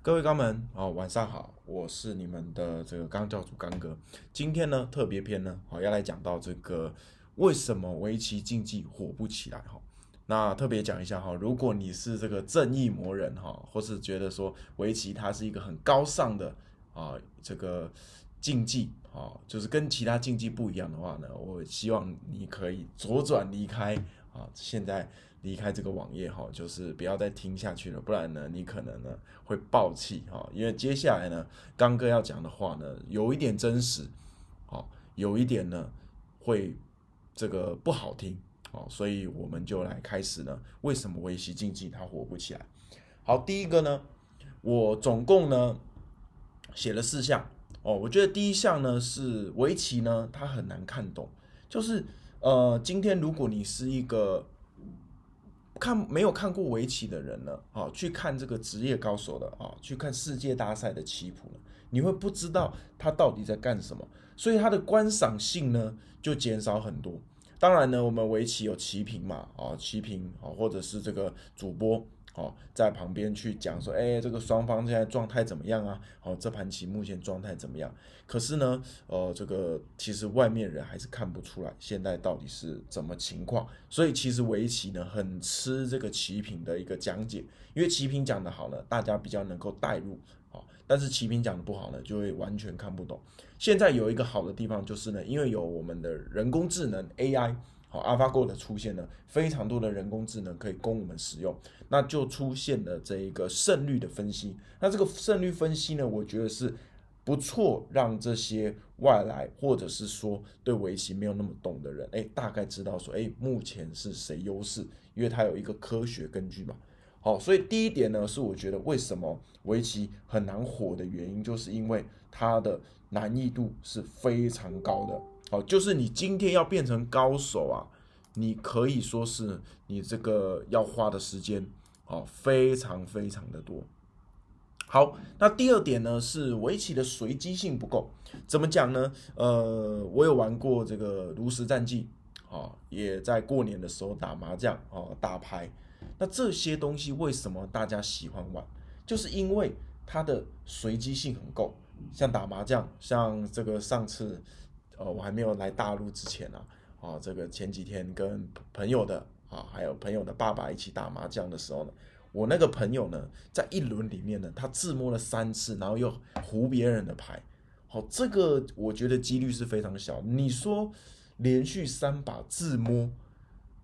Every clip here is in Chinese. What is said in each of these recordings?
各位刚们哦，晚上好，我是你们的这个刚教主刚哥。今天呢，特别篇呢，好要来讲到这个为什么围棋竞技火不起来哈。那特别讲一下哈，如果你是这个正义魔人哈，或是觉得说围棋它是一个很高尚的啊这个竞技啊，就是跟其他竞技不一样的话呢，我希望你可以左转离开啊，现在。离开这个网页哈，就是不要再听下去了，不然呢，你可能呢会爆气哈。因为接下来呢，刚哥要讲的话呢，有一点真实，好，有一点呢会这个不好听，好，所以我们就来开始呢。为什么围棋竞技它火不起来？好，第一个呢，我总共呢写了四项哦。我觉得第一项呢是围棋呢，它很难看懂，就是呃，今天如果你是一个看没有看过围棋的人呢，啊，去看这个职业高手的啊，去看世界大赛的棋谱呢，你会不知道他到底在干什么，所以他的观赏性呢就减少很多。当然呢，我们围棋有棋评嘛，啊，棋评啊，或者是这个主播。哦，在旁边去讲说，哎，这个双方现在状态怎么样啊？哦，这盘棋目前状态怎么样？可是呢，呃，这个其实外面人还是看不出来现在到底是怎么情况。所以其实围棋呢，很吃这个棋品的一个讲解，因为棋品讲的好呢，大家比较能够带入，哦，但是棋品讲的不好呢，就会完全看不懂。现在有一个好的地方就是呢，因为有我们的人工智能 AI。好，AlphaGo 的出现呢，非常多的人工智能可以供我们使用，那就出现了这一个胜率的分析。那这个胜率分析呢，我觉得是不错，让这些外来或者是说对围棋没有那么懂的人，哎，大概知道说，哎，目前是谁优势，因为它有一个科学根据嘛。好，所以第一点呢，是我觉得为什么围棋很难火的原因，就是因为它的难易度是非常高的。好，就是你今天要变成高手啊，你可以说是你这个要花的时间，哦，非常非常的多。好，那第二点呢是围棋的随机性不够。怎么讲呢？呃，我有玩过这个炉石战记，啊，也在过年的时候打麻将，哦，打牌。那这些东西为什么大家喜欢玩？就是因为它的随机性很够。像打麻将，像这个上次。呃，我还没有来大陆之前啊，啊，这个前几天跟朋友的啊，还有朋友的爸爸一起打麻将的时候呢，我那个朋友呢，在一轮里面呢，他自摸了三次，然后又胡别人的牌，好，这个我觉得几率是非常小。你说连续三把自摸，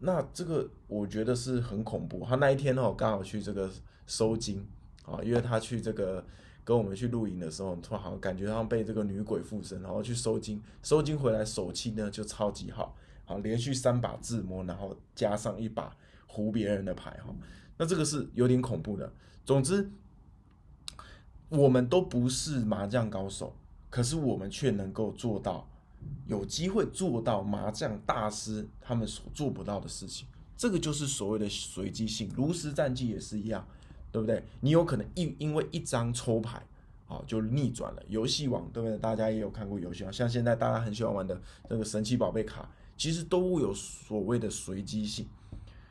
那这个我觉得是很恐怖。他那一天哦，刚好去这个收金啊，因为他去这个。跟我们去露营的时候，突然好像感觉像被这个女鬼附身，然后去收金，收金回来手气呢就超级好，好连续三把自摸，然后加上一把胡别人的牌哈，那这个是有点恐怖的。总之，我们都不是麻将高手，可是我们却能够做到，有机会做到麻将大师他们所做不到的事情，这个就是所谓的随机性。炉石战记也是一样。对不对？你有可能一因为一张抽牌，啊，就逆转了。游戏王对不对？大家也有看过游戏王，像现在大家很喜欢玩的那个神奇宝贝卡，其实都有所谓的随机性。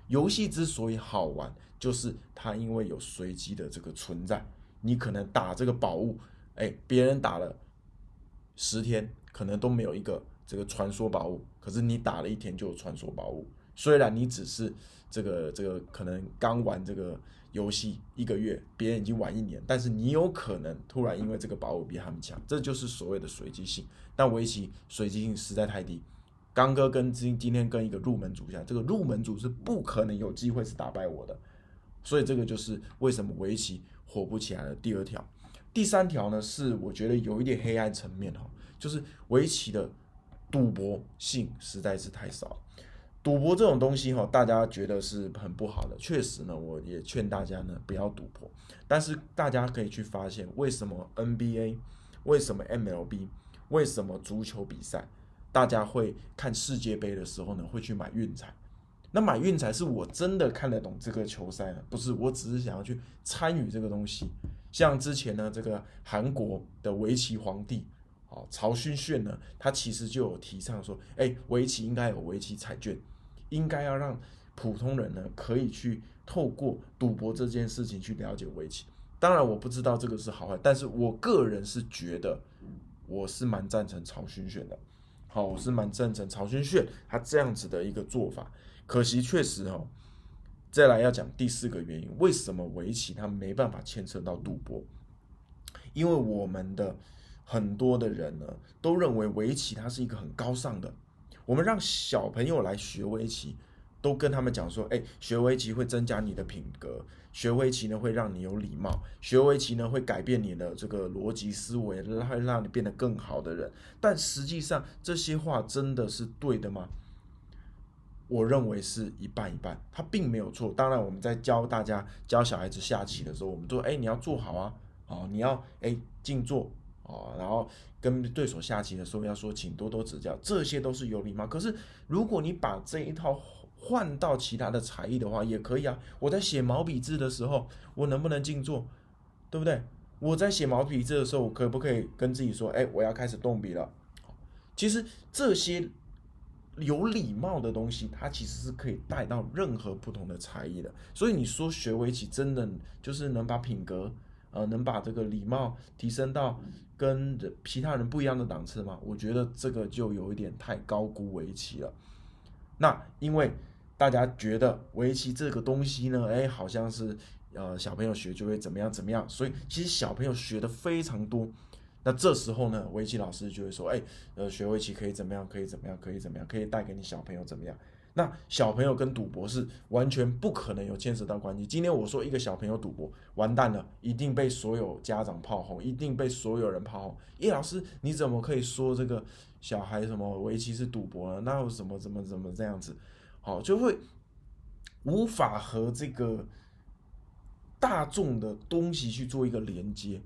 游戏之所以好玩，就是它因为有随机的这个存在。你可能打这个宝物，哎，别人打了十天，可能都没有一个这个传说宝物，可是你打了一天就有传说宝物。虽然你只是这个这个可能刚玩这个。游戏一个月，别人已经玩一年，但是你有可能突然因为这个宝物比他们强，这就是所谓的随机性。但围棋随机性实在太低。刚哥跟今今天跟一个入门组下，这个入门组是不可能有机会是打败我的，所以这个就是为什么围棋火不起来的第二条。第三条呢，是我觉得有一点黑暗层面哈，就是围棋的赌博性实在是太少了。赌博这种东西哈，大家觉得是很不好的。确实呢，我也劝大家呢不要赌博。但是大家可以去发现，为什么 NBA、为什么 MLB、为什么足球比赛，大家会看世界杯的时候呢会去买运彩？那买运彩是我真的看得懂这个球赛呢？不是，我只是想要去参与这个东西。像之前呢，这个韩国的围棋皇帝啊曹勋炫呢，他其实就有提倡说，哎，围棋应该有围棋彩券。应该要让普通人呢，可以去透过赌博这件事情去了解围棋。当然我不知道这个是好坏，但是我个人是觉得我是蛮赞成曹勋炫的。好，我是蛮赞成曹勋炫他这样子的一个做法。可惜确实哦，再来要讲第四个原因，为什么围棋它没办法牵扯到赌博？因为我们的很多的人呢，都认为围棋它是一个很高尚的。我们让小朋友来学围棋，都跟他们讲说：，哎，学围棋会增加你的品格，学围棋呢会让你有礼貌，学围棋呢会改变你的这个逻辑思维，会让你变得更好的人。但实际上这些话真的是对的吗？我认为是一半一半，他并没有错。当然，我们在教大家教小孩子下棋的时候，我们说：，哎，你要做好啊，哦，你要哎静坐。哦，然后跟对手下棋的时候要说，请多多指教，这些都是有礼貌。可是如果你把这一套换到其他的才艺的话，也可以啊。我在写毛笔字的时候，我能不能静坐？对不对？我在写毛笔字的时候，我可不可以跟自己说，哎，我要开始动笔了？其实这些有礼貌的东西，它其实是可以带到任何不同的才艺的。所以你说学围棋真的就是能把品格？呃，能把这个礼貌提升到跟其他人不一样的档次吗？我觉得这个就有一点太高估围棋了。那因为大家觉得围棋这个东西呢，哎，好像是呃小朋友学就会怎么样怎么样，所以其实小朋友学的非常多。那这时候呢，围棋老师就会说，哎，呃，学围棋可以怎么样？可以怎么样？可以怎么样？可以带给你小朋友怎么样？那小朋友跟赌博是完全不可能有牵扯到关系。今天我说一个小朋友赌博，完蛋了，一定被所有家长炮轰，一定被所有人炮轰。叶老师，你怎么可以说这个小孩什么围棋是赌博呢？那又怎么怎么怎么这样子？好，就会无法和这个大众的东西去做一个连接。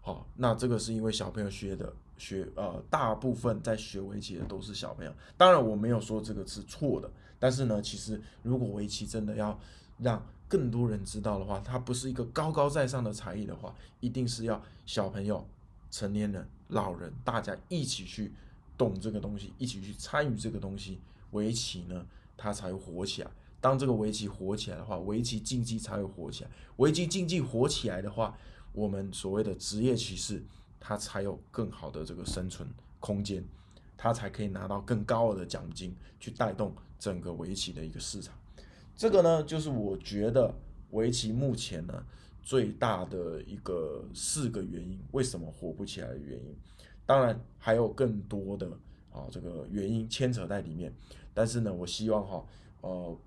好，那这个是因为小朋友学的。学呃，大部分在学围棋的都是小朋友。当然，我没有说这个是错的。但是呢，其实如果围棋真的要让更多人知道的话，它不是一个高高在上的才艺的话，一定是要小朋友、成年人、老人大家一起去懂这个东西，一起去参与这个东西，围棋呢，它才会火起来。当这个围棋火起来的话，围棋竞技才会火起来。围棋竞技火起来的话，我们所谓的职业棋士。他才有更好的这个生存空间，他才可以拿到更高额的奖金，去带动整个围棋的一个市场。这个呢，就是我觉得围棋目前呢最大的一个四个原因，为什么火不起来的原因。当然还有更多的啊这个原因牵扯在里面，但是呢，我希望哈呃。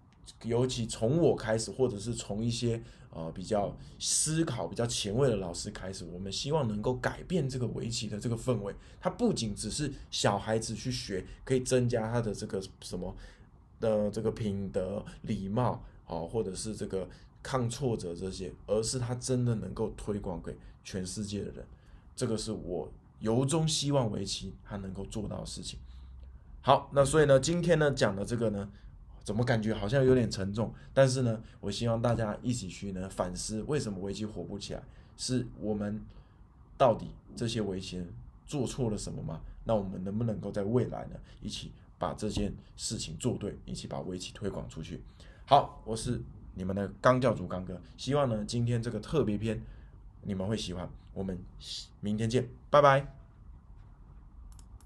尤其从我开始，或者是从一些呃比较思考、比较前卫的老师开始，我们希望能够改变这个围棋的这个氛围。它不仅只是小孩子去学，可以增加他的这个什么的这个品德、礼貌，哦，或者是这个抗挫折这些，而是他真的能够推广给全世界的人。这个是我由衷希望围棋他能够做到的事情。好，那所以呢，今天呢讲的这个呢。怎么感觉好像有点沉重？但是呢，我希望大家一起去呢反思，为什么围棋火不起来？是我们到底这些围棋人做错了什么吗？那我们能不能够在未来呢，一起把这件事情做对，一起把围棋推广出去？好，我是你们的刚教主刚哥，希望呢今天这个特别篇你们会喜欢。我们明天见，拜拜。